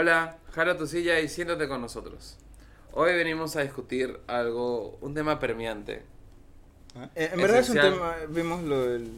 Hola, jala tu silla y siéntate con nosotros. Hoy venimos a discutir algo, un tema premiante. Ah, eh, en verdad es un Esencial. tema, vimos lo del...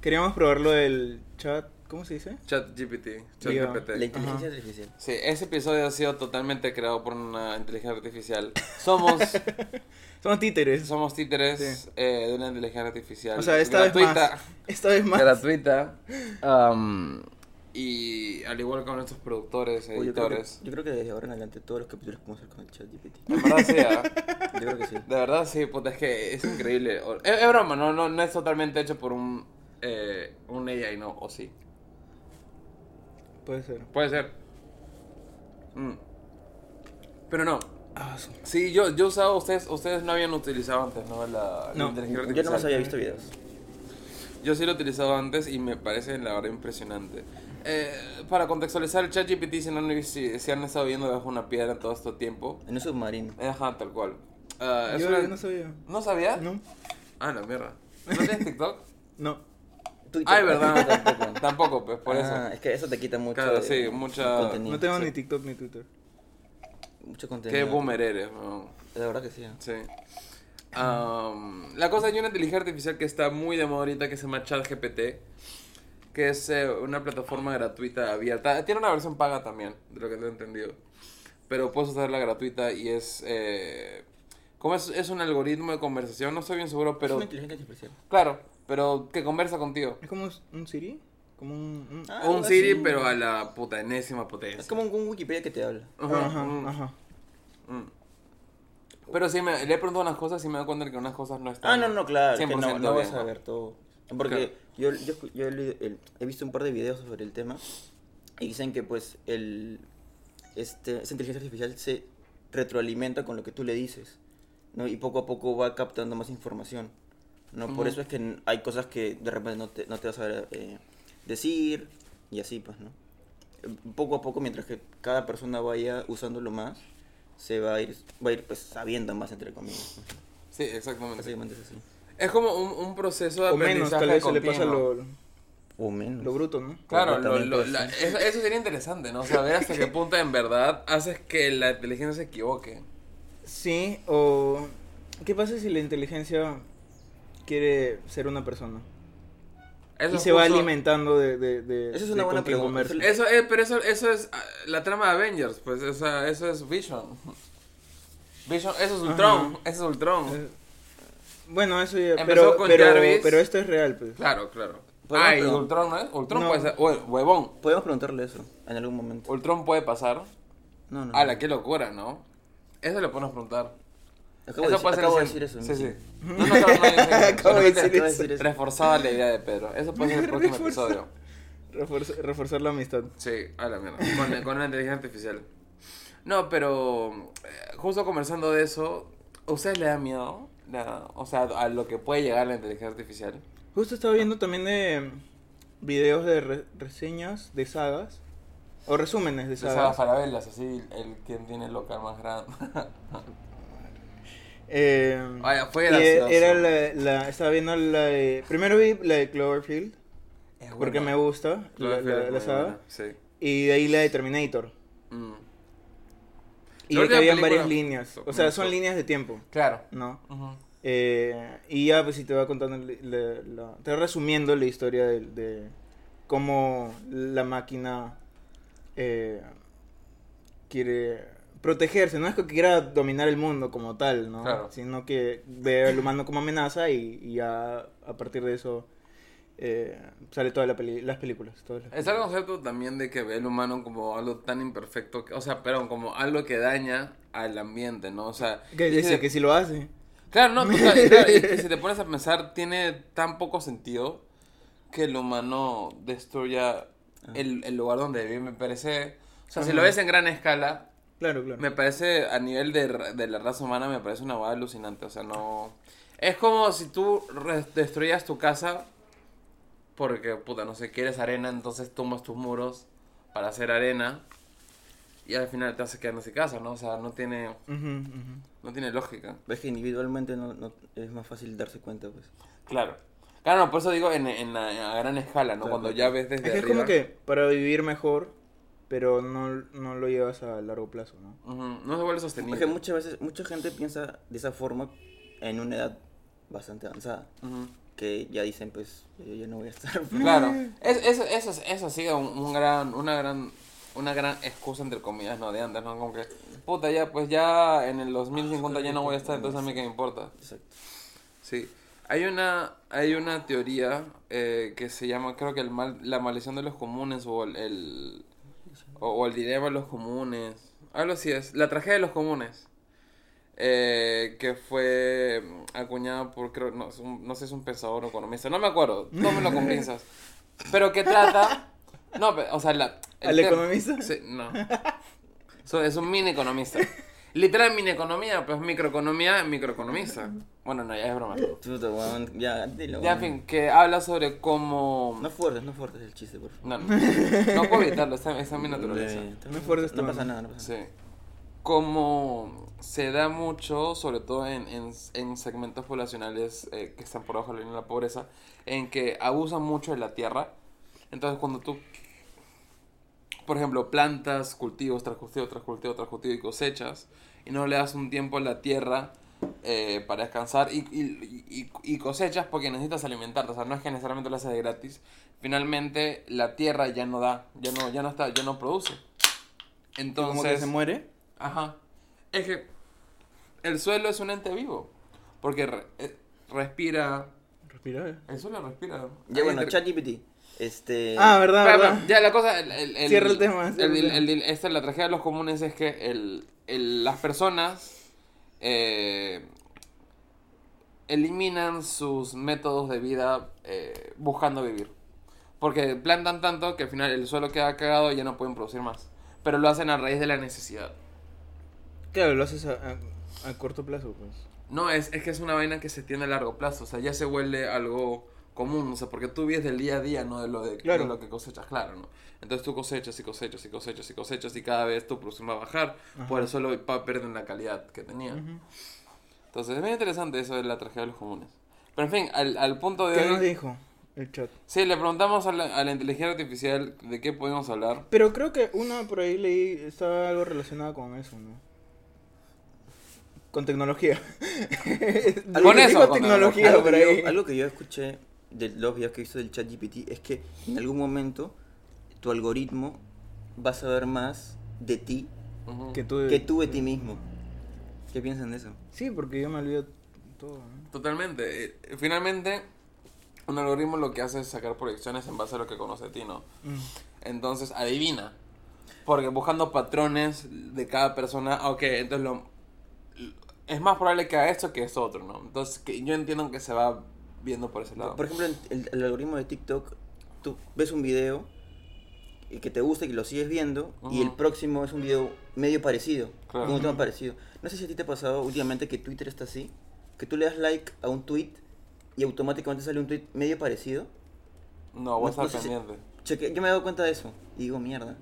Queríamos probar lo del chat, ¿cómo se dice? Chat GPT, Chat Digo, GPT. La inteligencia Ajá. artificial. Sí, ese episodio ha sido totalmente creado por una inteligencia artificial. Somos, Somos títeres. somos títeres Sí. eh, de una inteligencia artificial. O sea, esta vez gratuita, más. Esta vez más. Gratuita. Am, y al igual que con nuestros productores, Uy, yo, creo que, editores. yo creo que desde ahora en adelante todos los capítulos a hacer con el chat GPT. En verdad sí, ¿ah? Yo creo que sí. De verdad sí, puta, es que es increíble. Es, es broma, no, no, no es totalmente hecho por un, eh, un AI, ¿no? O sí. Puede ser. Puede ser. Mm. Pero no. Ah, Sí, yo, yo usaba, ustedes, ustedes no habían utilizado antes, ¿no? La, la No, inteligencia Yo artificial. no más había visto videos. Yo sí lo he utilizado antes y me parece la verdad impresionante. Eh, para contextualizar, el ChatGPT, si, no, han- si, si han estado viendo debajo una piedra todo este tiempo, En un submarino. ajá, tal cual. Es Yo una- no sabía. ¿No sabías? No. Ah, la mierda. ¿No tienes TikTok? No. Twitter. Ay, verdad. Tampoco. Tampoco, pues, por Ah, eso. es que eso te quita mucho. Claro, sí, mucha- contenido. No tengo Sí. ni TikTok ni Twitter. Mucho contenido. Qué boomer eres, weón. La verdad que sí. ¿eh? Sí. Am, la cosa hay una inteligencia artificial que está muy de moda ahorita que se llama ChatGPT, que es eh, una plataforma gratuita abierta. Tiene una versión paga también, de lo que tengo entendido. Pero puedes usarla gratuita y es... Eh, como es, es un algoritmo de conversación, no estoy bien seguro, Es pero... una inteligencia artificial. Claro, pero que conversa contigo. ¿Es como un Siri? Como un... un- Ah, un Siri, así. pero a la puta enésima potencia. Es como un Wikipedia que te habla. Ajá, Ajá, mm, ajá. mm. Pero sí, me, le he preguntado unas cosas y me doy cuenta de que unas cosas no están... Ah, no, no, claro. es que 100% no, no vas a ver todo. Porque yo, yo, yo el- he visto un par de videos sobre el tema y dicen que pues el este, esa inteligencia artificial se retroalimenta con lo que tú le dices, ¿no? Y poco a poco va captando más información, ¿no? Por eso es que hay cosas que de repente no te, no te vas a eh, decir y así, pues, ¿no? Poco a poco, mientras que cada persona vaya usándolo más, se va a ir, va a ir pues sabiendo más, entre comillas. Sí, exactamente. Básicamente es así. Es como un, un proceso de O menos, aprendizaje tal vez se le pasa lo, O menos. lo bruto, ¿no? Claro, lo- la- eso, eso sería interesante, ¿no? Saber hasta qué punto en verdad haces que la inteligencia se equivoque. Sí, o... ¿Qué pasa si la inteligencia quiere ser una persona? Eso y se va alimentando de... de, de Esa es una de buena pregunta. Eso, eh, pero eso, eso es ah, la trama de Avengers, pues, o sea, eso es Vision. Vision, eso es Ultron, Ajá. eso es Ultron. Eh, Bueno, eso ya... Empezó Pero, con pero, Jarvis. pero esto es real, pues. Claro, claro. Ah, y pregun- Ultron, ¿no es? Ultron No. puede ser, hue- huevón, Podemos preguntarle eso en algún momento. Ultron puede pasar. No, no. la qué locura, ¿no? Eso le podemos preguntar. Acabo, de, decir, puede ser acabo de decir eso. Sí, sí. No, no, no, no, no, Acabo de decir eso. Reforzaba la idea de Pedro. Eso puede ser el próximo Reforzar. episodio. Reforzar, reforzar la amistad. Sí, a la mierda. Con, con una inteligencia artificial. No, pero eh, justo conversando de eso, ¿a ustedes le da miedo? La- o sea, a lo que puede llegar la inteligencia artificial. Justo estaba viendo también de videos de re- reseñas de sagas. O resúmenes de De esas sagas. farabelas, así, el quien tiene el local más grande. Eh, Vaya, fue gracioso. era la, la- Estaba viendo la de... Primero vi la de Cloverfield. Es Porque buena. me gusta la, Cloverfield la- saga. Sí. Y de ahí la de Terminator. Mm. Y de que habían varias líneas. O sea, son líneas de tiempo, Claro. ¿no? Ujú. Eh, y ya, pues, si te va contando, la- te va resumiendo la historia de, de cómo la máquina eh, quiere protegerse. No es que quiera dominar el mundo como tal, ¿no? Claro. Sino que ve al humano como amenaza y, y ya a partir de eso eh, sale todas la peli- las películas. Todas las Está el concepto también de que ve al humano como algo tan imperfecto, que- o sea, perdón, como algo que daña al ambiente, ¿no? O sea, Que dice que si lo hace. Claro, no, total, y claro, y si te pones a pensar, tiene tan poco sentido que el humano destruya el, el lugar donde vive, me parece... O sea, si lo ves en gran escala, Claro, claro. me parece, a nivel de, de la raza humana, me parece una boda alucinante, o sea, no... Es como si tú destruyas tu casa porque, puta, no sé, quieres arena, entonces tomas tus muros para hacer arena y al final te hace quedar en casa, ¿no? O sea, no tiene, Ujú, ujú. no tiene lógica. Ves que individualmente no, no- es más fácil darse cuenta, pues. Claro. Claro, no, por eso digo en, en la- a gran escala, ¿no? Claro, Cuando ya ves desde Es que es arriba. como que para vivir mejor pero no, no lo llevas a largo plazo, ¿no? Ujú, No se vuelve sostenible. Porque muchas veces, mucha gente piensa de esa forma en una edad bastante avanzada. Que ya dicen, pues, yo ya no voy a estar. Claro, es, es- eso, es- eso ha sido un, un gran, una gran, una gran excusa entre comillas, no de antes, ¿no? Como que, puta, ya, pues ya en el 2050 ya no voy a estar, entonces a mí qué me importa. Exacto. Sí. Hay una, hay una teoría eh, que se llama, creo que el mal, la maldición de los comunes o el, el- o, o el dilema de los comunes. Algo así es. La tragedia de los comunes. eh, que fue acuñada por, creo, no, es un- no sé si es un pensador o economista, no me acuerdo, tómelo con pinzas. Pero que trata, no, o sea, la... el ¿Al tema- economista? Sí, no. So- es un mini economista. Literal mini economía, pues microeconomía, microeconomista. Bueno, no, ya es broma. Weón, ya, dilo. Ya, en weón. fin, que habla sobre cómo... No fuertes, no fuertes el chiste, por favor. No, no, no puedo evitarlo, está, está en mi naturaleza. No fuertes No pasa ¿no? nada, no pasa nada. Sí. Como se da mucho, sobre todo en, en, en segmentos poblacionales eh, que están por debajo de la línea de la pobreza, en que abusan mucho de la tierra. Entonces, cuando tú, por ejemplo, plantas, cultivos, tras cultivo, tras cultivo, tras cultivo y cosechas, y no le das un tiempo a la tierra eh, para descansar y, y, y, y cosechas porque necesitas alimentarte, o sea, no es que necesariamente lo haces de gratis. Finalmente, la tierra ya no da, ya no, ya no está, ya no produce. Entonces, Como que se muere. Ajá. Es que el suelo es un ente vivo. Porque re- eh, respira. Respira. El suelo respira. Ya, bueno, entre- ChatGPT. Este. Ah, verdad, verdad. Ya la cosa. El, el- el- Cierra el tema, cierra el- el el- tema. el- esta, la tragedia de los comunes es que el, el- las personas eh, eliminan sus métodos de vida eh, buscando vivir. Porque plantan tanto que al final el suelo queda cagado y ya no pueden producir más. Pero lo hacen a raíz de la necesidad. Claro, lo haces a, a- a corto plazo, pues. No, es, es que es una vaina que se tiene a largo plazo, o sea, ya se vuelve algo común, o sea, porque tú vives del día a día, no de lo, de, Claro. de lo que cosechas, claro, ¿no? Entonces tú cosechas y cosechas y cosechas y cosechas y cada vez tu producción va a bajar, por el suelo va perdiendo la calidad que tenía. Entonces es muy interesante eso de la tragedia de los comunes. Pero en fin, al, al punto de ¿Qué nos dijo el chat? Sí, le preguntamos a la, a la inteligencia artificial de qué podemos hablar. Pero creo que una por ahí leí, estaba algo relacionado con eso, ¿no? Con tecnología. Con eso, con tecnología algo, por que ahí. yo, algo que yo escuché de los videos que he visto del ChatGPT es que en algún momento tu algoritmo va a saber más de ti Ujú. Que tú... que tú de ti mismo. ¿Qué piensan de eso? Sí, porque yo me olvido todo, ¿no? Totalmente. Eh, Finalmente, un algoritmo lo que hace es sacar proyecciones en base a lo que conoce de ti, ¿no? Mm. Entonces adivina. Porque buscando patrones de cada persona, ah, ok, entonces lo, es más probable que haga esto que esto otro, ¿no? Entonces que yo entiendo que se va viendo por ese lado. Por ejemplo, el, el- algoritmo de TikTok, tú ves un video y que te gusta y que lo sigues viendo y el próximo es un video medio parecido, Claro. un tema parecido. No sé si a ti te ha pasado últimamente que Twitter está así, que tú le das like a un tweet y automáticamente sale un tweet medio parecido. No, voy a No- no estar si- pendiente. Cheque, yo me he dado cuenta de eso y digo, mierda.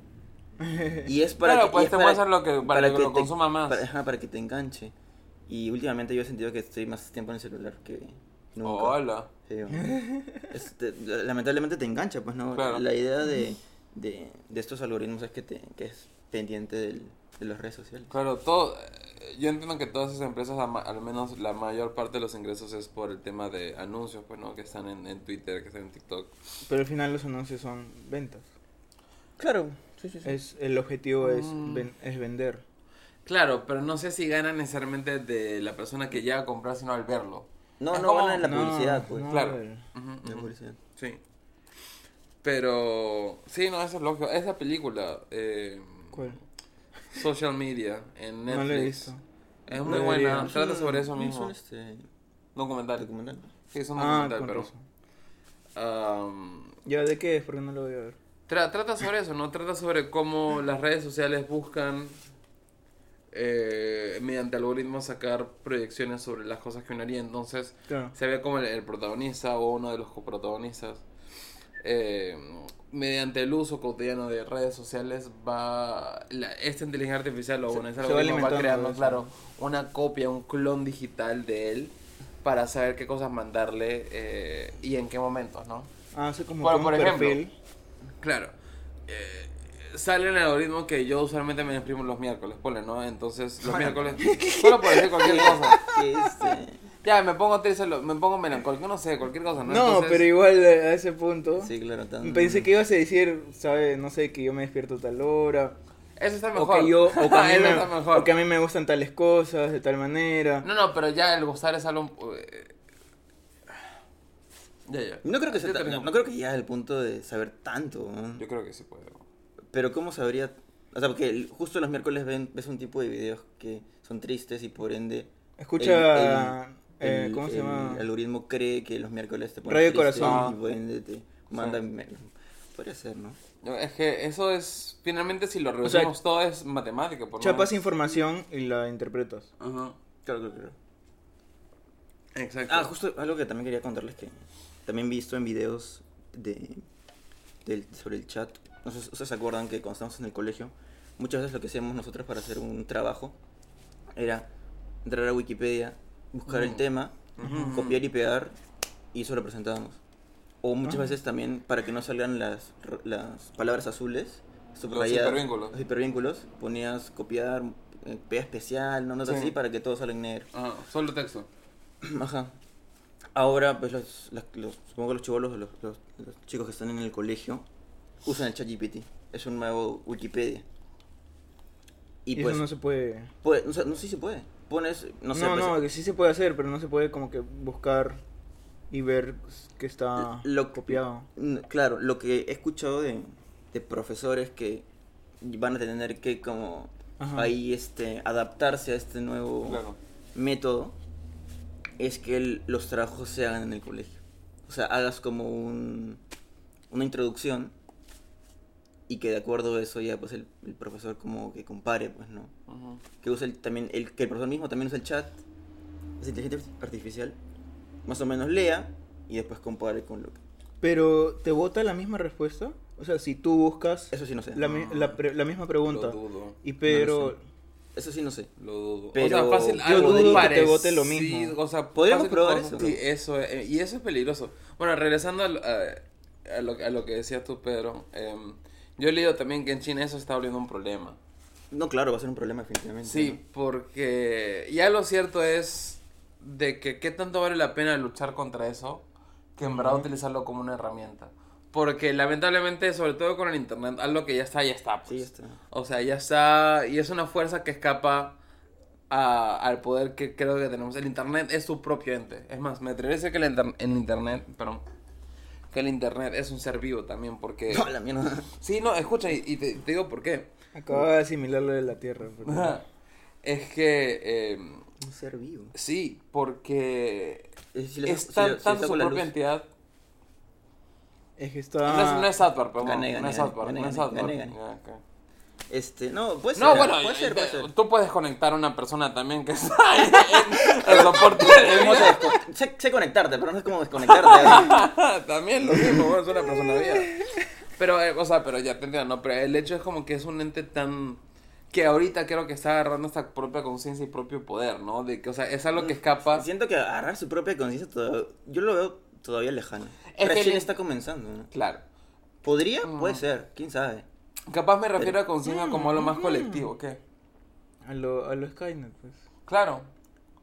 Y es para Claro, que, pues te muestran lo que- para que lo te- consuma más. Para, ajá, para que te enganche. Y últimamente yo he sentido que estoy más tiempo en el celular que nunca. Hola. Sí, bueno. Este, lamentablemente te engancha, pues no. Claro. La idea de, de, de estos algoritmos es que te que es pendiente del- de las redes sociales. Claro, todo, yo entiendo que todas esas empresas, al menos la mayor parte de los ingresos es por el tema de anuncios, pues, ¿no? Que están en, en Twitter, que están en TikTok. Pero al final los anuncios son ventas. Claro, sí, sí, Es, el objetivo es, Mm. ven- es vender. Claro, pero no sé si ganan necesariamente de la persona que llega a comprar, sino al verlo. No, Es no como- ganan en la No, publicidad, pues. no, Claro. el- Ujú, La ujú. publicidad. Sí. Pero, sí, no, eso es lógico. Esa película, eh, ¿Cuál? Social Media, en Netflix. No lo he visto. Es muy Debería. buena, trata sobre eso Es mismo. este, Documental. documental. Sí, es un Ah, documental, pero... am, ¿Ya de qué es? Porque no lo voy a ver. Tra- trata sobre eso, ¿no? Trata sobre cómo las redes sociales buscan eh, mediante algoritmos sacar proyecciones sobre las cosas que uno haría. Entonces Claro. se ve como el, el protagonista o uno de los coprotagonistas, eh, mediante el uso cotidiano de redes sociales, va la- esta inteligencia artificial o Se- bueno, algoritmo va, creando, claro, una copia, un clon digital de él para saber qué cosas mandarle eh, y en qué momentos, ¿no? Ah, hace como Bueno, que un por ejemplo, perfil. Claro. Sale en el algoritmo que yo usualmente me imprimo los miércoles, ponle, ¿no? Entonces, los miércoles, solo por decir cualquier cosa. Ya, me pongo triste, me pongo melancólico, no sé, cualquier cosa, ¿no? No, Entonces, pero igual a ese punto. Sí, claro. tan- Pensé que ibas a decir, ¿sabes? No sé, que yo me despierto a tal hora. Eso está O mejor. que, yo, o, que a mí me, está mejor. o que a mí me gustan tales cosas de tal manera. No, no, pero ya el gustar es algo... eh, Ya, ya. No creo que sea creo- no, no creo que llegue al punto de saber tanto. ¿no? Yo creo que sí puedo. Pero ¿cómo sabría? O sea, porque el- justo los miércoles ven, ves un tipo de videos que son tristes y por ende... Escucha, el- eh, el- ¿cómo se el llama? algoritmo cree que los miércoles te ponen Radio Corazón. y por ende te manda... me- Podría ser, ¿no? No, Es que eso es... Finalmente, si lo reducimos todo, es matemática. Por Chapas más. información y la interpretas. Ajá. Claro, claro, claro. Exacto. Ah, justo algo que también quería contarles que también visto en videos de, del- sobre el chat. No sé ustedes se acuerdan que cuando estábamos en el colegio, muchas veces lo que hacíamos nosotros para hacer un trabajo era entrar a Wikipedia, buscar el Ujú. tema, Ujú. copiar y pegar y eso lo presentábamos. O muchas Ah. veces también para que no salgan las, las palabras azules, subrayadas, hipervínculos. los hipervínculos, ponías copiar, eh, pega especial, no notas Sí. así para que todo salga en negro. Ajá, solo texto. Ajá. Ahora, pues los, las- los- supongo que los chivolos, los, los, los chicos que están en el colegio, usan el ChatGPT. Es un nuevo Wikipedia. Y, Y pues, eso no se puede. puede- no sé, no sé si se puede. Pones, no No, sé, no, pues, que sí se puede hacer, pero no se puede como que buscar y ver que está Lo- copiado. claro, lo que he escuchado de, de profesores que van a tener que como Ajá. ahí este adaptarse a este nuevo Claro. método es que el- los trabajos se hagan en el colegio. O sea, hagas como un, una introducción y que de acuerdo a eso ya pues el, el profesor como que compare, pues, ¿no? Que use el, también el que el profesor mismo también usa el chat, es inteligencia artificial, más o menos lea y después compare con lo que Pero, ¿te vota la misma respuesta? O sea, si tú buscas eso sí no sé. la, mi- la pre- la misma pregunta Lo dudo. y pero... No lo Eso sí no sé. Lo dudo. Pero o sea, fácil, yo algo dudo que te vote lo mismo. O sea, Podríamos fácil probar eso. Sí, eso. eh, y eso es peligroso. Bueno, regresando al- a, a lo, a lo que decías tú, Pedro. em, yo he leído también que en China eso está volviendo un problema. No, claro, va a ser un problema definitivamente. Sí, porque ya lo cierto es de que qué tanto vale la pena luchar contra eso que en verdad utilizarlo como una herramienta. Porque lamentablemente, sobre todo con el internet, algo que ya está, ya está. ¿no? Sí, pues. ya está. O sea, ya está. Y es una fuerza que escapa a- al poder que creo que tenemos. El internet es su propio ente. Es más, me atrevería a decir que el, inter- el internet. Perdón. Que el internet es un ser vivo también, porque. No, la mierda. Sí, no, escucha, y, y te, te digo por qué. Acaba de asimilar lo de la Tierra. pero- es que. eh, Un ser vivo. sí, porque. Es, si le- Es si tan, le- si tanto le su propia luz- entidad. Es que No, es, está... no es South Park, perdón. Gané, no es South Park, gané, no es South Park. Este, no, puede ser. No, bueno, puede ser, puede ser. tú puedes conectar a una persona también que está ahí en el soporte. ¿Cómo se desco- sé, sé conectarte, pero no sé cómo desconectarte. También lo mismo, es una persona viva. Pero, eh, o sea, pero ya te entiendo, ¿no? Pero el hecho es como que es un ente tan... Que ahorita creo que está agarrando esta propia conciencia y propio poder, ¿no? De que, o sea, es algo que escapa... Siento que agarrar su propia conciencia, yo lo veo todavía lejano. Es que Recién le- está comenzando. ¿no? Claro. ¿Podría? Mm. Puede ser, quién sabe. Capaz me refiero a conciencia como algo más colectivo, ¿qué? A lo, a lo Skynet, pues. Claro.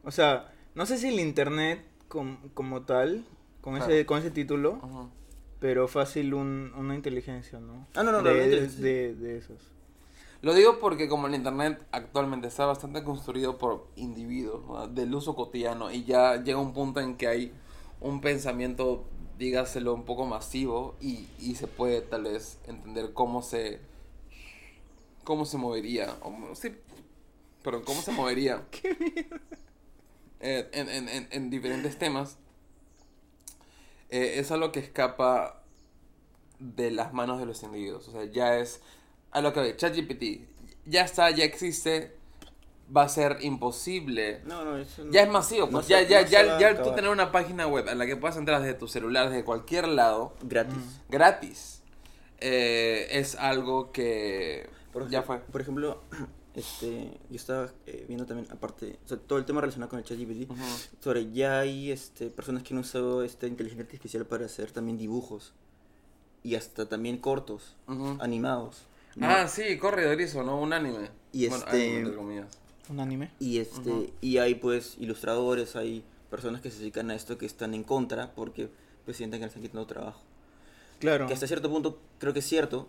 O sea, no sé si el Internet com- como tal, con, Claro. ese, con ese título, pero fácil un, una inteligencia, ¿no? Ah, no, no, de, realmente, de, sí. De, de esos. Lo digo porque como el internet actualmente está bastante construido por individuos ¿no? del uso cotidiano y ya llega un punto en que hay un pensamiento, dígaselo, un poco masivo y, y se puede tal vez entender cómo se cómo se movería, o, sí, pero cómo se movería eh, en, en, en, en diferentes temas. Eh, es algo que escapa de las manos de los individuos. O sea, ya es a lo que ve, ChatGPT ya está, ya existe, va a ser imposible. No, no, eso no- Ya es masivo, pues ya, se- ya, ya, ya tú tener una página web a la que puedas entrar desde tu celular, desde cualquier lado, Gratis. gratis, eh, es algo que Por ya ej- fue. Por ejemplo, este, yo estaba eh, viendo también, aparte, o sea, todo el tema relacionado con el ChatGPT, Ujú. sobre ya hay este, personas que han usado esta inteligencia artificial para hacer también dibujos y hasta también cortos, Ujú. animados. ¿no? Ah, sí, Corredorizo, ¿no? Un anime. Y Bueno, este- anime, comillas. Un anime. Y este Ujú. y hay pues ilustradores, hay personas que se dedican a esto que están en contra porque pues sienten que les están quitando trabajo. Claro. Que hasta cierto punto creo que es cierto,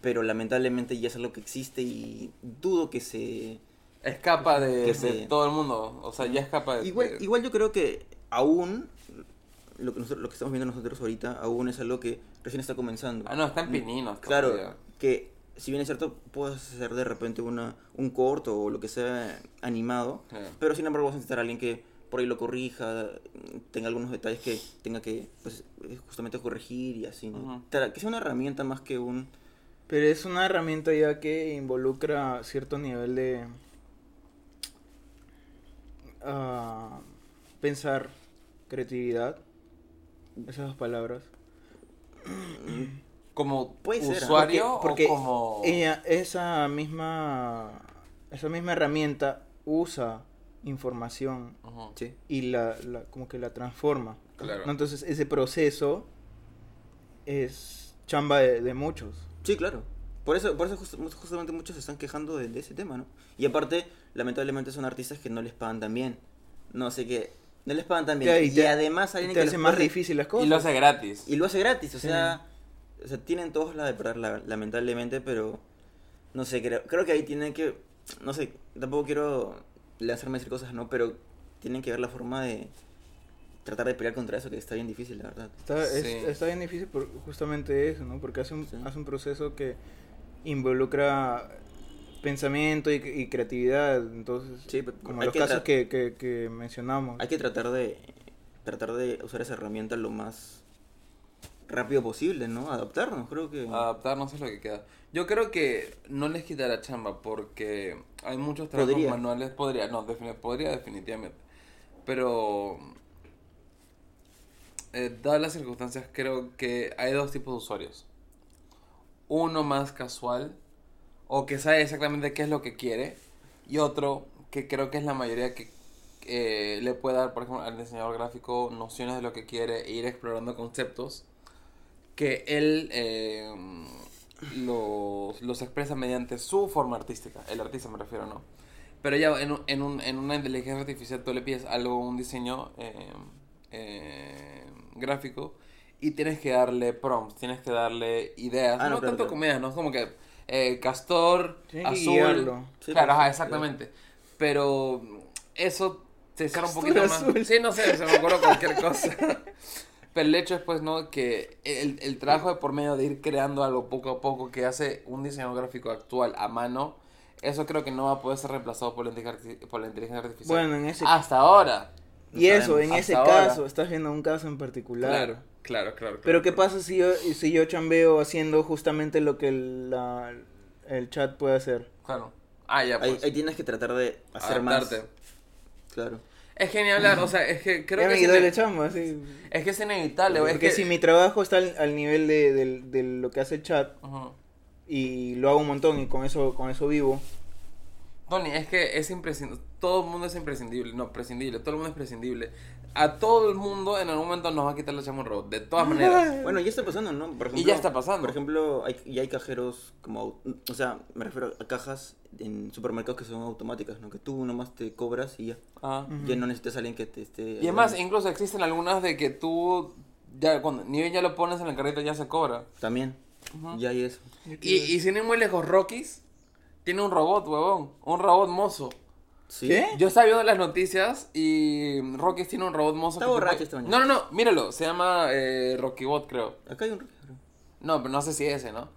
pero lamentablemente ya es algo que existe y dudo que se... Escapa de, Que de se- todo el mundo. O sea, ya escapa de. Igual, de- igual yo creo que aún lo que, nosotros, lo que estamos viendo nosotros ahorita aún es algo que recién está comenzando. Ah, no, está en pininos. Claro, todavía. que si bien es cierto, puedes hacer de repente una, un corto o lo que sea animado, Sí. pero sin embargo vas a necesitar a alguien que por ahí lo corrija, tenga algunos detalles que tenga que pues, justamente corregir y así, ¿no? Que sea una herramienta más que un... Pero es una herramienta ya que involucra cierto nivel de ah, pensar, creatividad, esas dos palabras. Como Puede ser, usuario porque o como. ella, esa misma esa misma herramienta usa información Sí. y la, la- como que la transforma. Claro. ¿no? Entonces ese proceso es chamba de, de muchos. Sí, claro. Por eso, por eso just- justamente muchos se están quejando de, de ese tema, ¿no? Y aparte, lamentablemente son artistas que no les pagan tan bien. No sé qué. No les pagan tan bien. Claro, y, además alguien te que hace les más puede- difícil las cosas. Y lo hace gratis. Y lo hace gratis, o Sí. sea, o sea, tienen todos la de perder, la- lamentablemente, pero no sé, creo, creo que ahí tienen que, no sé, tampoco quiero lanzarme a decir cosas, ¿no? Pero tienen que ver la forma de tratar de pelear contra eso, que está bien difícil, la verdad. Está, es- Sí. está bien difícil por justamente eso, ¿no? Porque hace un, Sí. hace un proceso que involucra pensamiento y, y creatividad. Entonces, Sí, pero como los que casos que, que, que mencionamos. Hay que tratar de tratar de usar esa herramienta lo más rápido posible, ¿no? Adaptarnos, creo que... Adaptarnos es lo que queda. Yo creo que no les quitará chamba porque hay muchos trabajos Podría. manuales. Podría, no, defini- podría definitivamente. Pero, eh, dadas las circunstancias, creo que hay dos tipos de usuarios. Uno más casual, o que sabe exactamente qué es lo que quiere, y otro que creo que es la mayoría que eh, le puede dar, por ejemplo, al diseñador gráfico nociones de lo que quiere e ir explorando conceptos que él eh, los, los expresa mediante su forma artística. El artista me refiero, ¿no? Pero ya en, en, un- en una inteligencia artificial tú le pides algo, un diseño gráfico y tienes que darle prompts, tienes que darle ideas. Ah, no no, claro, tanto claro. comedias, no es como que eh, castor, Tienes azul. Sí, claro, ajá, exactamente. Pero eso se cierra un poquito más. azul. Sí, no sé, se me ocurre cualquier cosa. Pero el hecho es, pues, ¿no? Que el, el trabajo de por medio de ir creando algo poco a poco que hace un diseñador gráfico actual a mano, eso creo que no va a poder ser reemplazado por la, por la inteligencia artificial. Bueno, en ese Hasta ahora. No Y eso, en Hasta ese ahora. caso, estás viendo un caso en particular. Claro, claro, claro. claro, Pero ¿qué claro. pasa si yo, si yo chambeo haciendo justamente lo que el, la- el chat puede hacer? Claro. Ah, ya, pues. ahí tienes que tratar de hacer adaptarte. más. Claro. Es genial hablar, o sea, es que creo ya que me es, quitó ine- de chamba, sí. es que es inevitable, güey. Es Porque que... si mi trabajo está al, al nivel de, del- de lo que hace el chat y lo hago un montón y con eso, con eso vivo, Tony, es que es imprescindible. Todo el mundo es imprescindible. No, prescindible. Todo el mundo es prescindible. A todo el mundo en algún momento nos va a quitar la chamba un robot. De todas maneras. Bueno, ya está pasando, ¿no? Por Y ya está pasando. Por ejemplo, hay, ya hay cajeros como... O sea, me refiero a cajas en supermercados que son automáticas, ¿no? Que tú nomás te cobras y ya. Ah. Ujú. Ya no necesitas a alguien que te esté... Y además, incluso existen algunas de que tú. Ya, cuando ni bien ya lo pones en el carrito, ya se cobra. También. Ya hay eso. Y, y sin ir muy lejos, Rockies tiene un robot, huevón. Un robot mozo. ¿Sí? ¿Qué? Yo estaba viendo las noticias y Rockies tiene un robot mozo. Está borracho puede- esta mañana. No, no, no, míralo. Se llama eh, Rockybot, creo. Acá hay un Rocky. creo. No, pero no sé si ese, ¿no?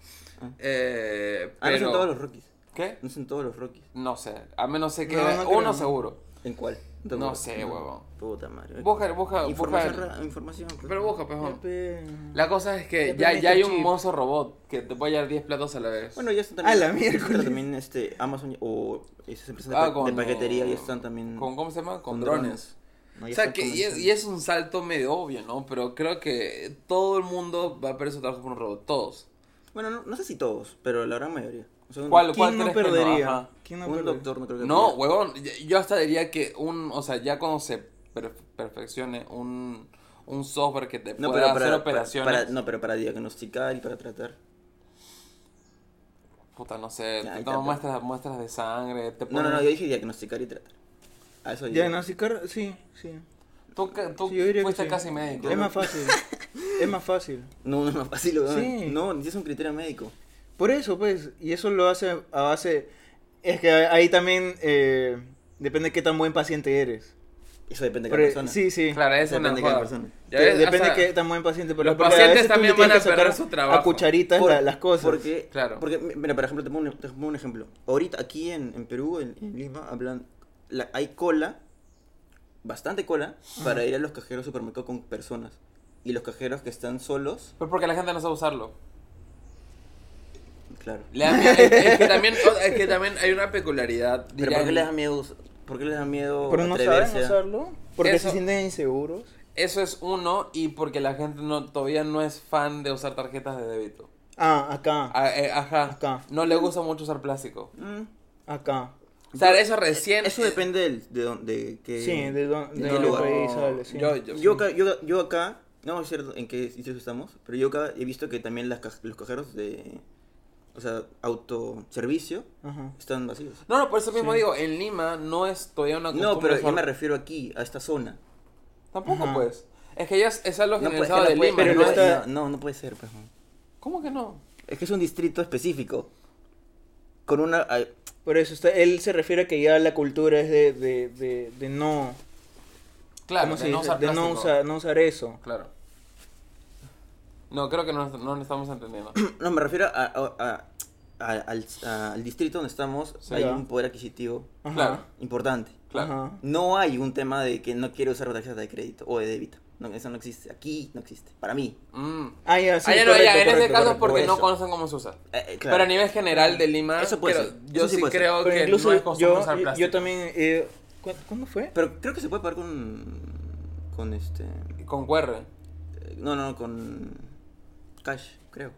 Ah. Eh, Ah, no son todos los Rockies. ¿Qué? No son todos los Rockies. No sé, a menos sé que No, no creo, uno no. seguro. ¿En cuál? No sé, huevón. Puta madre. Busca, busca, Información. busca. información pues. Pero busca, pejón. Pepe. La cosa es que Ya ya, ya hay un mozo robot que te puede llevar 10 platos a la vez. Bueno, ya están A también. la miércoles. pero también este, Amazon o esas empresas de, Ah, pa- con- de paquetería ya están también. ¿Con cómo se llama? Con, con drones. No, O sea, que y es, comenzando. y es un salto medio obvio, ¿no? Pero creo que todo el mundo va a perder su trabajo por un robot. Todos. Bueno, no, no sé si todos, pero la gran mayoría. O sea, ¿Cuál, cuál ¿Quién no crees que perdería? Ajá. ¿Quién no un perdería? doctor no creo que No, pierda. huevón. Yo hasta diría que un. O sea, ya cuando se per- perfeccione un, un software que te No, pueda pero hacer para, operaciones. para- no, pero para diagnosticar y para tratar. puta, no sé, Ya, te toman muestras, muestras de sangre, te No, ponen... no, no, yo dije diagnosticar y tratar. A eso. Diagnosticar, sí, sí. Tú, tú Sí, yo diría que fuiste sí. casi médico. Es más fácil. es más fácil. No, no es más fácil, weón. Sí. No, es un criterio médico. Por eso, pues, y eso lo hace a base... Es que ahí también eh, depende de qué tan buen paciente eres. Eso depende de cada persona. sí, sí. Claro, eso Depende de cada persona. Ves, depende hasta- de qué tan buen paciente pero los pacientes también van a que sacar su trabajo. A cucharitas Por- la- las cosas. Porque, Claro. porque, mira, por ejemplo, te pongo un, te pongo un ejemplo. Ahorita aquí en, en Perú, en, en Lima, hablan, la- hay cola, bastante cola, para ir a los cajeros de supermercado con personas. Y los cajeros que están solos, Pues porque la gente no sabe usarlo. Claro. Le da miedo- es, es que también, es que también hay una peculiaridad. Pero ¿por qué les da miedo, por qué les da miedo Pero no saben usarlo. Porque Eso- se sienten inseguros. Eso es uno, y porque la gente no todavía no es fan de usar tarjetas de débito. Ah, acá. Ah, eh, ajá. Acá. No le gusta mucho usar plástico. Mm, Acá. O sea, eso recién. Eso depende del- de dónde, que... Sí, de, de de lugar. país sale, sí. Yo, yo, Yo acá, yo, yo acá, no sé en qué sitio estamos, pero yo acá he visto que también las ca- los cajeros de, o sea, autoservicio Ajá. están vacíos. No, no, por eso mismo Sí. digo, en Lima no es todavía una No, costumbre pero yo me refiero aquí, a esta zona. Tampoco, Ajá. pues. Es que ya es, es algo No, generalizado que de no puede- Lima, pero ¿no? no está- no, no puede ser, pues. no. ¿Cómo que no? Es que es un distrito específico. Con una... Por eso está, él se refiere a que ya la cultura es de, de, de, de no, Claro, ¿cómo de se no dice? usar de no usar, no usar eso. Claro. No, creo que no, no lo estamos entendiendo. No, me refiero a, a- a- a- al, a- al distrito donde estamos. Sí. hay Ya. un poder adquisitivo Ajá. Importante. Claro. Ajá. No hay un tema de que no quiero usar tarjeta de crédito o de débito. No, eso no existe. Aquí no existe. Para mí. Mm. Ah, ya, sí, Ah, ya no, correcto, ya, en ese correcto, caso correcto. porque por no conocen cómo se usa. Eh, eh, claro. Pero a nivel general de Lima, Eso puede creo- ser. yo Eso sí sí puede ser. creo Pero que incluso no es yo, usar yo, plástico. yo también... eh, ¿cu- ¿Cuándo fue? Pero creo que se puede pagar con. Con este. Con QR. eh, No, no, no, con. Cash, creo.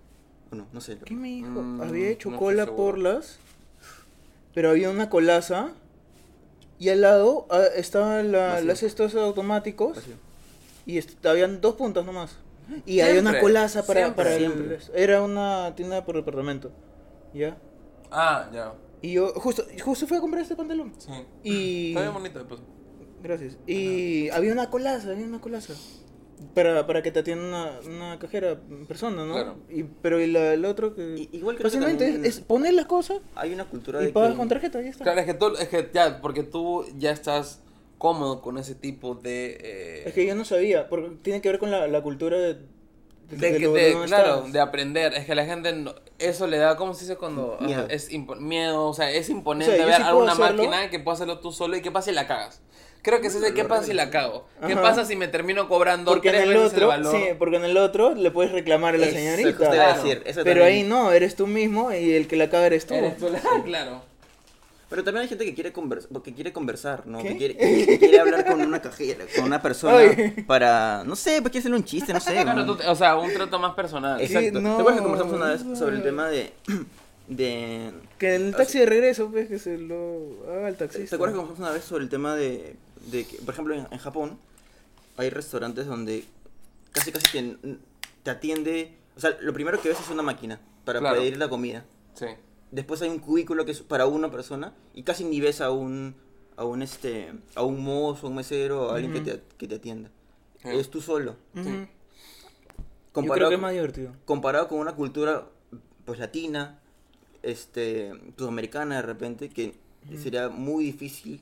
O no, no sé. ¿Qué me dijo? Mm, había hecho no cola por las... Pero había una colaza y al lado ah, estaban la- las estos automáticos Vacío. y est- habían dos puntos nomás. Y había una colaza para, siempre, para el-. Era una tienda por departamento. ¿Ya? Ah, ya. Y yo justo, justo fui a comprar este pantalón. Sí. Y... Está bien bonito, pues. Gracias. Y había una colaza, había una colaza. Para, para que te atienda una, una cajera persona, ¿no? Claro. Y, pero y la- el otro que... I- igual que Fácilmente también- es, es poner las cosas Hay una cultura y de pagas que. con tarjeta, ya está. Claro, es que tú, es que ya, porque tú ya estás cómodo con ese tipo de... eh, Es que yo no sabía, porque tiene que ver con la, la cultura de... de, de que de claro, de aprender. Es que la gente, no- eso le da, ¿cómo se dice cuando? Miedo. Ajá, es impo- miedo, o sea, es imponente O sea, yo ver sí puedo alguna hacerlo. máquina que pueda hacerlo tú solo y qué pasa si la cagas. Creo que es ese, ¿qué pasa si la cago? ¿Qué Ajá. pasa si me termino cobrando Porque en tres el veces el otro, valor? sí, porque en el otro le puedes reclamar a la Eso, señorita. eso te iba a decir, eso Pero también. ahí no, eres tú mismo y el que la caga eres tú. Eres tú la- claro. Pero también hay gente que quiere, convers que quiere conversar, ¿no? ¿Qué? Que quiere, que, que quiere hablar con una cajera, con una persona Ay. para, no sé, pues quiere hacerle un chiste, no sé. Claro, ¿no? tú- o sea, un trato más personal. Exacto. no. ¿Te acuerdas que conversamos una vez sobre el tema de... de Que en el taxi de regreso, pues, que se lo haga el ¿Te taxista. acuerdas que conversamos una vez sobre el tema de, de que, por ejemplo, en, en Japón hay restaurantes donde casi casi que n- te atiende... O sea, lo primero que ves es una máquina para Claro. pedir la comida. Sí. Después hay un cubículo que es para una persona y casi ni ves a un a un este a un mozo, un mesero, a alguien que, te, que te atienda. Sí. Es tú solo. Ujú. Sí. Yo creo Comparado, que es más divertido. comparado con una cultura pues latina, este sudamericana de repente que sería muy difícil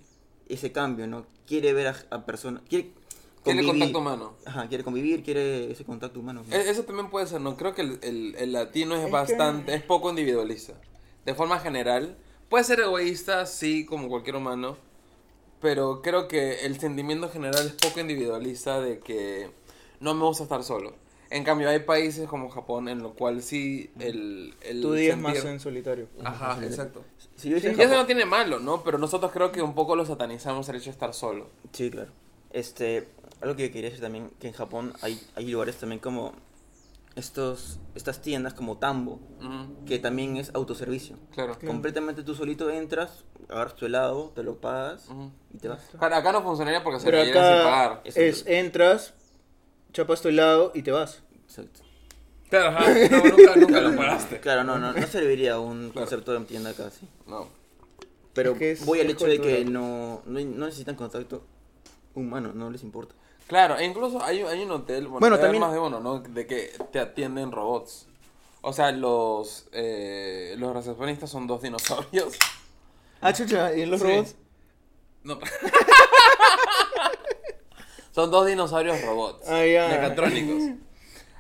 ese cambio, ¿no? Quiere ver a, a personas, quiere Quiere contacto humano. Ajá, quiere convivir, quiere ese contacto humano. ¿no? E- Eso también puede ser, ¿no? Creo que el, el- el latino es, Es que- bastante, es poco individualista. De forma general. Puede ser egoísta, sí, como cualquier humano. Pero creo que el sentimiento general es poco individualista de que no me gusta estar solo. En cambio, hay países como Japón en lo cual sí el... el Tu día es más sentir- en solitario. Ajá, exacto. Yo Y eso no tiene malo, ¿no? Pero nosotros creo que un poco lo satanizamos el hecho de estar solo. Sí, claro. Este, algo que quería decir también, que en Japón hay, hay lugares también como estos, estas tiendas como Tambo, que también es autoservicio. Claro. Claro. Completamente tú solito entras, agarras tu helado, te lo pagas y te vas. Claro, acá no funcionaría porque se Pero lo llenan sin acá pagar. Es, entras, chapas tu helado y te vas. Exacto. Claro, ajá, no, nunca, nunca lo pagaste. Claro, no, no, no serviría un Claro. concepto de tienda acá, sí. No. Pero Es que es- voy al es hecho de que no, no, no necesitan contacto humano, no les importa. Claro, e incluso hay, hay un hotel, bueno, Bueno, debe haber también- más de uno, ¿no? De que te atienden robots. O sea, los, eh, los recepcionistas son dos dinosaurios. Ah, chucha, ¿y los Sí. robots? No. son dos dinosaurios robots. Ah, ya. Mecatrónicos.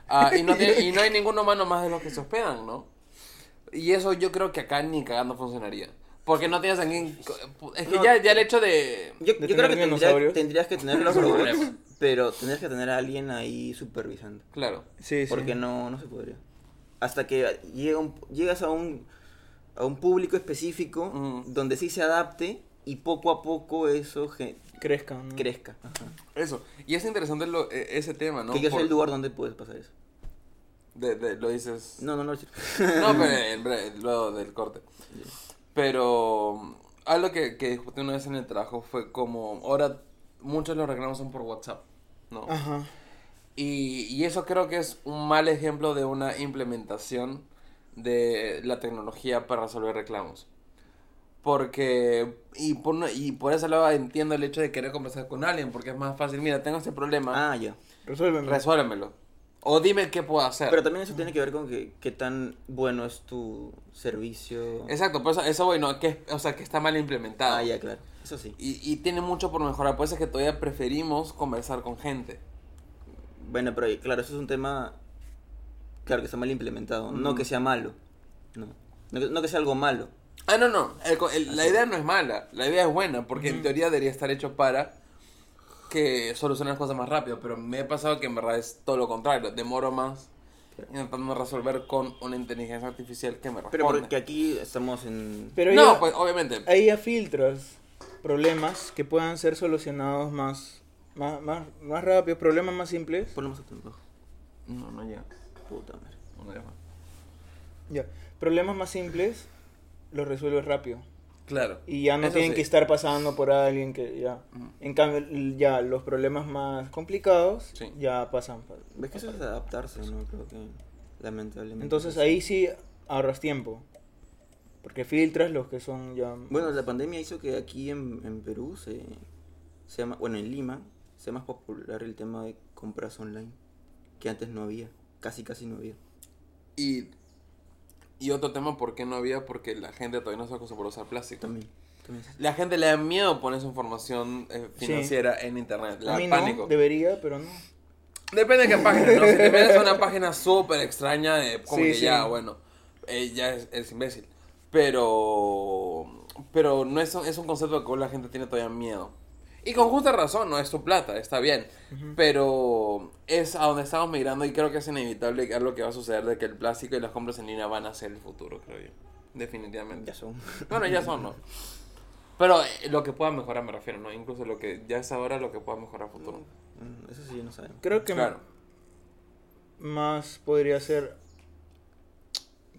Ah, y, no tiene- y no hay ningún humano más de los que se hospedan, ¿no? Y eso yo creo que acá ni cagando funcionaría. Porque no tienes a quien... Es que No. ya, ya el hecho de... Yo, ¿De yo creo que tendría- tendrías que tener los robots, pero tendrías que tener a alguien ahí supervisando. Claro. Sí, sí. Porque no, no se podría. Hasta que llega un- llegas a un, a un público específico Ujú. donde sí se adapte y poco a poco eso Crezcan. ¿no? crezca. Ajá. Eso. Y es interesante lo- e- ese tema, ¿no? que yo el lugar donde puedes pasar eso. de- de- lo dices... No, no, no. No, pero en breve, luego del corte. Pero algo que, que discutí una vez en el trabajo fue como, ahora muchos los reclamos son por WhatsApp, ¿no? Ajá. Y, y eso creo que es un mal ejemplo de una implementación de la tecnología para resolver reclamos. Porque, y por, y por ese lado entiendo el hecho de querer conversar con alguien, porque es más fácil, mira, tengo este problema, Ah, ya. Resuélveme. resuélvemelo. O dime qué puedo hacer. Pero también eso tiene que ver con que, qué tan bueno es tu servicio. Exacto, pues eso voy, ¿no? Que, o sea, que está mal implementado. Ah, ya, claro. Eso sí. Y, y tiene mucho por mejorar, por eso es que todavía preferimos conversar con gente. Bueno, pero claro, eso es un tema. Claro, que está mal implementado. No que sea malo. No. No que, no que sea algo malo. Ah, no, no, el el- la idea no es mala, la idea es buena, porque en teoría debería estar hecho para que solucionen las cosas más rápido, pero me he pasado que en verdad es todo lo contrario, demoro más intentando resolver con una inteligencia artificial que me responde. Pero porque aquí estamos en. Pero no, ya- pues obviamente. ahí ya filtras problemas que puedan ser solucionados más, más, más, más rápido, problemas más simples. Más abajo. No, no llega. Puta madre. no llega. Ya. Problemas más simples los resuelves rápido. Claro. Y ya no Eso tienen sí. que estar pasando por alguien que ya. En cambio, ya los problemas más complicados Sí. ya pasan. por- ¿Ves que eso es adaptarse, no? Creo que. Lamentablemente. Entonces es ahí sí ahorras tiempo. Porque filtras los que son ya. Bueno, la pandemia hizo que aquí en, en Perú se. Sea más, bueno, en Lima sea más popular el tema de compras online. Que antes no había. Casi, casi no había. Y, y otro tema, ¿por qué no había? Porque la gente todavía no se acostumbró a usar plástico. También. La gente le da miedo poner su información eh, Sí. financiera en internet. Le A da mí pánico. no, debería, pero no. Depende de qué página, ¿no? Si te metes a una página súper extraña, de como Sí, que sí. ya, bueno, eh, ya es, es imbécil. Pero, pero no es, es un concepto que la gente tiene todavía miedo. Y con justa razón, no es tu plata, está bien. Pero es a donde estamos migrando y creo que es inevitable que algo que va a suceder de que el plástico y las compras en línea van a ser el futuro, creo yo. Definitivamente. Ya son. Bueno, ya son, ¿no? Pero eh, lo que pueda mejorar me refiero, ¿no? Incluso lo que ya es ahora lo que pueda mejorar a futuro. Mm, Eso sí, no sabemos. Creo que Claro. más podría ser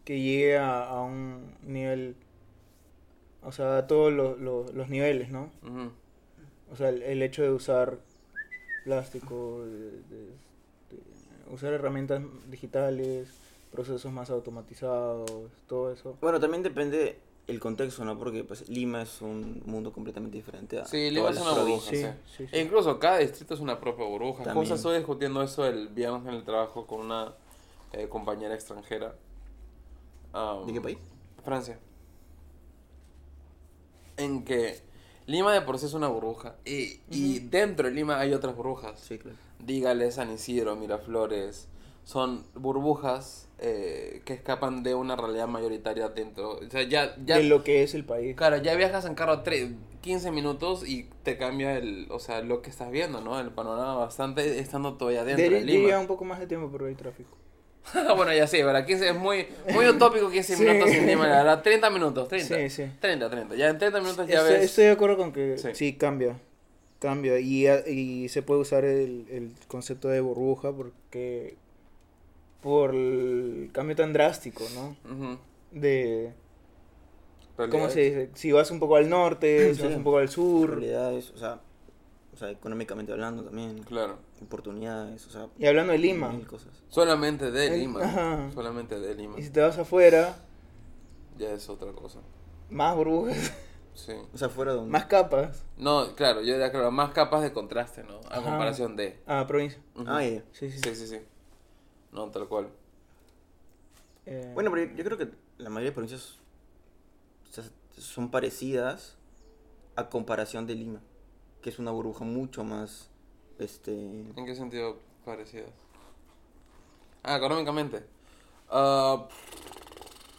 que llegue a, a un nivel. O sea, a todos los, los, los niveles, ¿no? Ujú. O sea, el, el hecho de usar plástico, de, de- de usar herramientas digitales, procesos más automatizados, todo eso. Bueno, también depende el contexto, ¿no? Porque pues Lima es un mundo completamente diferente a Sí, Lima es una burbuja, Sí, sí. sí, sí. E incluso cada distrito es una propia burbuja. También. Justo estoy discutiendo eso el viernes en el trabajo con una eh, compañera extranjera. Um, ¿De qué país? Francia. En que Lima de por sí es una burbuja. Y, y dentro de Lima hay otras burbujas. Sí, claro. Dígale San Isidro, Miraflores. Son burbujas eh, que escapan de una realidad mayoritaria dentro. O sea, ya, ya De lo que es el país. Claro, ya viajas en carro tre- 15 minutos y te cambia el, o sea, lo que estás viendo, ¿no? El panorama bastante estando todavía dentro de diría Lima. un poco más de tiempo porque hay tráfico. bueno, ya sí, ¿verdad? 15 es muy, muy utópico 15 Sí. minutos en Lima, la verdad. 30 minutos, 30. Sí, sí. 30, 30. Ya en 30 minutos ya Estoy, ves. estoy de acuerdo con que Sí. sí, cambia. Cambia. Y, a- y se puede usar el, el concepto de burbuja porque. Por el cambio tan drástico, ¿no? Ujú. De. ¿Cómo Realidades. se dice? Si vas un poco al norte, si Sí. vas un poco al sur. realidad es, o sea, sea, económicamente hablando también, Claro. oportunidades, o sea, Y hablando de Lima, mil cosas. Solamente de El- Lima. ajá. Solamente de Lima. y si te vas afuera, Ya es otra cosa. más burbujas, Sí. O sea, fuera donde... más capas. No, claro, yo diría, claro, más capas de contraste, ¿no? A Ajá. comparación de. Ah, provincia. Ah, ya. Sí, sí. Sí, sí, sí. No, tal cual. Eh, Bueno, pero yo creo que la mayoría de provincias o sea, son parecidas a comparación de Lima, que es una burbuja mucho más, este... ¿En qué sentido parecidas? Ah, económicamente. Ah,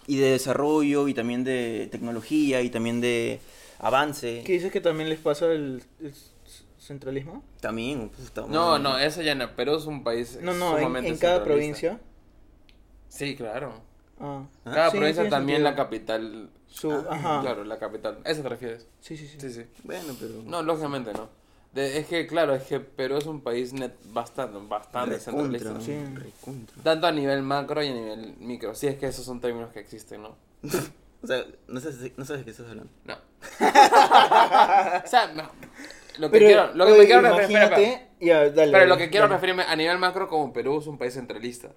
Y de desarrollo, y también de tecnología, y también de avance. ¿Qué dices que también les pasa el, el centralismo? También, puta no, no, eso ya no. Perú es un país. No, no, en, sumamente en cada provincia. Sí, claro. Ah, Cada sí, provincia también sentido. la capital. Su, Ah, ajá. Claro, la capital. ¿A eso te refieres? Sí, sí, sí. Sí, sí. Bueno, pero... No, lógicamente no. De- es que, claro, es que Perú es un país net, bastante, bastante Recontra, centralista. Sí. recontra. Tanto a nivel macro y a nivel micro. Si es que esos son términos que existen, ¿no? O sea, no sabes, no sabes de qué estás hablando. No. o sea, no. Lo que Pero, quiero, lo que oye, me quiero referir. espera, imagínate, espera. ya, dale. Pero dale, lo que quiero dale. referirme a nivel macro, como Perú es un país centralista.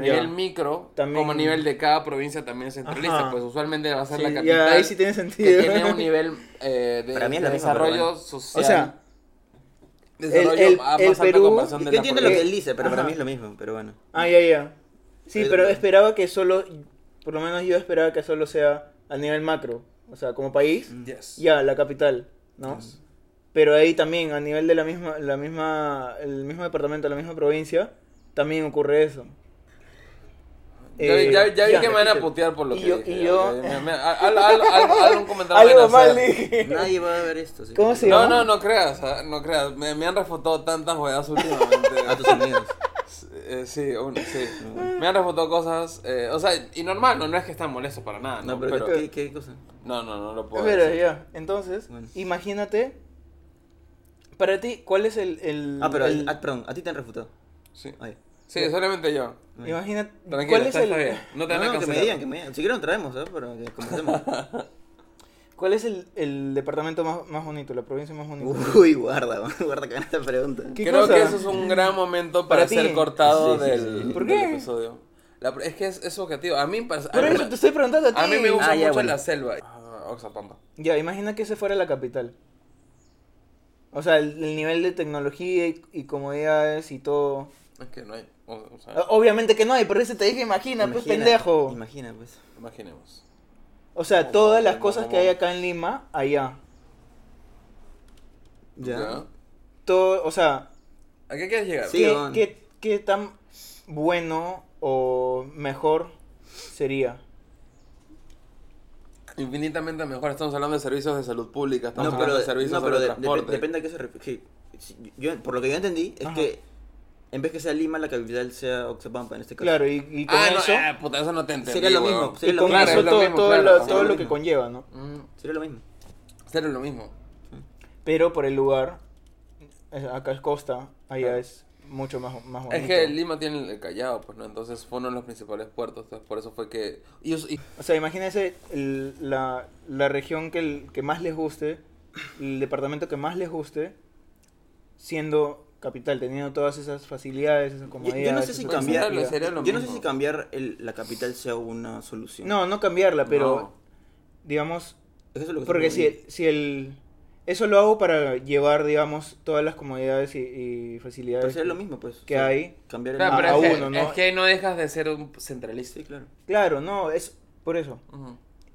Pero a nivel micro, También- como a nivel de cada provincia también es centralista. Ajá. Pues usualmente va a ser Sí, la capital. ahí sí tiene que sentido. tiene un nivel eh, de, Para mí es de desarrollo bueno. social. O sea, desarrollo el- el- a- el Perú- Yo de la entiendo lo que él dice, pero para mí es lo mismo, pero bueno. Ah, ya, ya. Sí, Pero- pero esperaba que solo, por lo menos yo esperaba que solo sea a nivel macro. O sea, como país, Yes. ya, la capital, ¿no? Pero ahí también, a nivel de la misma, la misma, el mismo departamento, la misma provincia, también ocurre eso. Ya, vi- Eh, ya, ya vi ya. que me van a putear por lo Y que yo- dije, y yo- un comentario Algo mal dije. Nadie va a ver esto. ¿Cómo se No, llama? no, no creas, ah, no creas. Me, me han refutado tantas weas últimamente. A tus amigos. Eh, sí, uno, sí. Me han refutado cosas. eh, o sea, y normal, no, no es que están molestos para nada. No, No, pero, pero, ¿qué, qué cosa? no, no, no lo puedo Pero decir. ya, entonces, Bueno. imagínate, para ti, ¿cuál es el... el Ah, pero, el- ah, perdón, a ti te han refutado. Sí. Ay. Sí, solamente yo. Imagínate, Tranquilo, ¿cuál es está, está el... bien. No te No, van a no, que me digan, que me digan. Si quieren lo traemos. Para que conversemos. ¿Cuál es el, el departamento más, más bonito, la provincia más bonita? Uy, guarda, guarda con esta pregunta. ¿Qué Creo cosa? que eso es un gran momento para, Para ti. ser cortado Sí, sí, del, sí. ¿Por del qué? episodio. La- es que es, es objetivo. A mí, me parece- a Por mí eso me- te estoy preguntando a ti. a mí me gusta Ah, ya, mucho bueno. la selva. Ah, Oxapampa. Ya, imagina que ese fuera la capital. O sea, el, el nivel de tecnología y, y comodidades y todo. Es que no hay. O, o sea, O- Obviamente que no hay, por eso te dije imagina, pues Imagina- pendejo. Imagina, pues. imaginemos. O sea, Como- todas las como- cosas que hay acá en Lima, allá. Ya. Todo, o sea, ¿A qué quieres llegar? Sí. ¿qué, qué, qué tan bueno o mejor sería? Infinitamente mejor. Estamos hablando de servicios de salud pública. Estamos No, pero, hablando de servicios no, pero de de- transporte. dep- depende a qué se refiere. Yo, por lo que yo entendí, es Ajá. que en vez que sea Lima, la capital sea Oxapampa en este caso. Claro, y, y con Ah, no, eso, ah, puta, eso no te entendí. Sería lo mismo, y sería lo con mismo. Eso lo todo, mismo, todo claro, lo, todo lo lo que conlleva, ¿no? Mm, Sería lo mismo. Sería lo mismo. Pero por el lugar, acá es costa, allá Claro. es mucho más, más bonito. Es que Lima tiene el Callao, pues no, entonces fue uno de los principales puertos, entonces por eso fue que... Y, y- O sea, imagínense el- la, la región que, el- que más les guste, el departamento que más les guste, siendo capital, teniendo todas esas facilidades, esas Yo, comodidades. yo no sé si cambiar, sería lo- yo no sé si cambiar el- la capital sea una solución. No, no cambiarla, pero No. digamos, Es eso lo que porque si el, si el... Eso lo hago para llevar, digamos, todas las comodidades y, y facilidades Pero sería lo que- mismo, pues. que hay. Cambiar el Claro, pero a es, que, uno, ¿no? es que ahí no dejas de ser un centralista. Sí, claro. Claro, no, es por eso.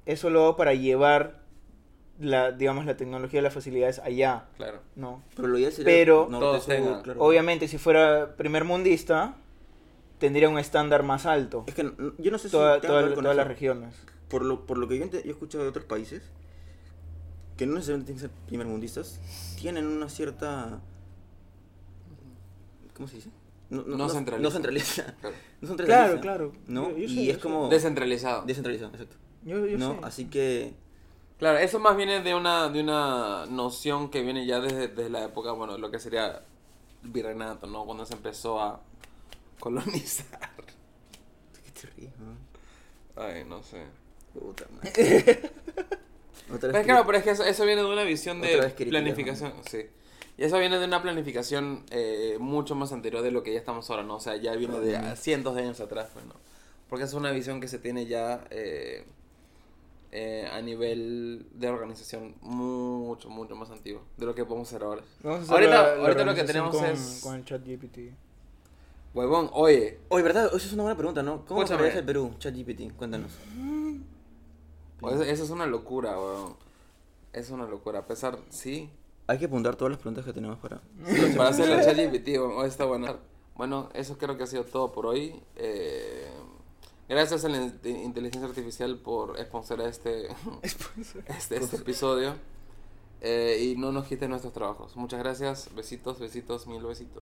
Eso lo hago para llevar, la, digamos, la tecnología y las facilidades allá, Claro. ¿no? Pero lo ideal sería Pero- norte, sur, claro. Obviamente, si fuera primer mundista, tendría un estándar más alto. Es que no- yo no sé si Toda- con todas eso. las regiones. Por lo, por lo que yo, he escuchado de otros países, que no necesariamente tienen que ser primermundistas, tienen una cierta... ¿Cómo se dice? No No centralista. centralista. Claro. No centralista. Claro, claro. ¿No? Yo- yo y sé, es como... Descentralizado. Descentralizado, exacto. Yo, yo ¿No? sé. Así que... Claro, eso más viene de una, de una noción que viene ya desde, desde la época, bueno, lo que sería el virreinato, ¿no? Cuando se empezó a colonizar. ¿Qué te ríes, no? Ay, no sé. Puta madre. Otra vez claro, pero es que eso, eso viene de una visión de planificación, sí. Y eso viene de una planificación eh, mucho más anterior de lo que ya estamos ahora, ¿no? O sea, ya viene de cientos de años atrás, pues, ¿no? Porque es una visión que se tiene ya eh, eh, a nivel de organización mucho, mucho más antiguo de lo que podemos hacer ahora. Vamos a hacer Ahorita, la- la ahorita lo que tenemos con, es... Con el chat GPT. Huevón, oye, Oye, ¿verdad? Esa es una buena pregunta, ¿no? ¿Cómo aparece el Perú? ChatGPT, cuéntanos. pues, eso es una locura, huevón. Es una locura. A pesar, sí, Hay que apuntar todas las preguntas que tenemos para... Para hacer la ChatGPT, bueno, hoy está buena. Bueno, eso creo que ha sido todo por hoy. Eh, gracias a la in- inteligencia artificial por sponsor este, este, este episodio. Eh, y no nos quiten nuestros trabajos. Muchas gracias. Besitos, besitos, mil besitos.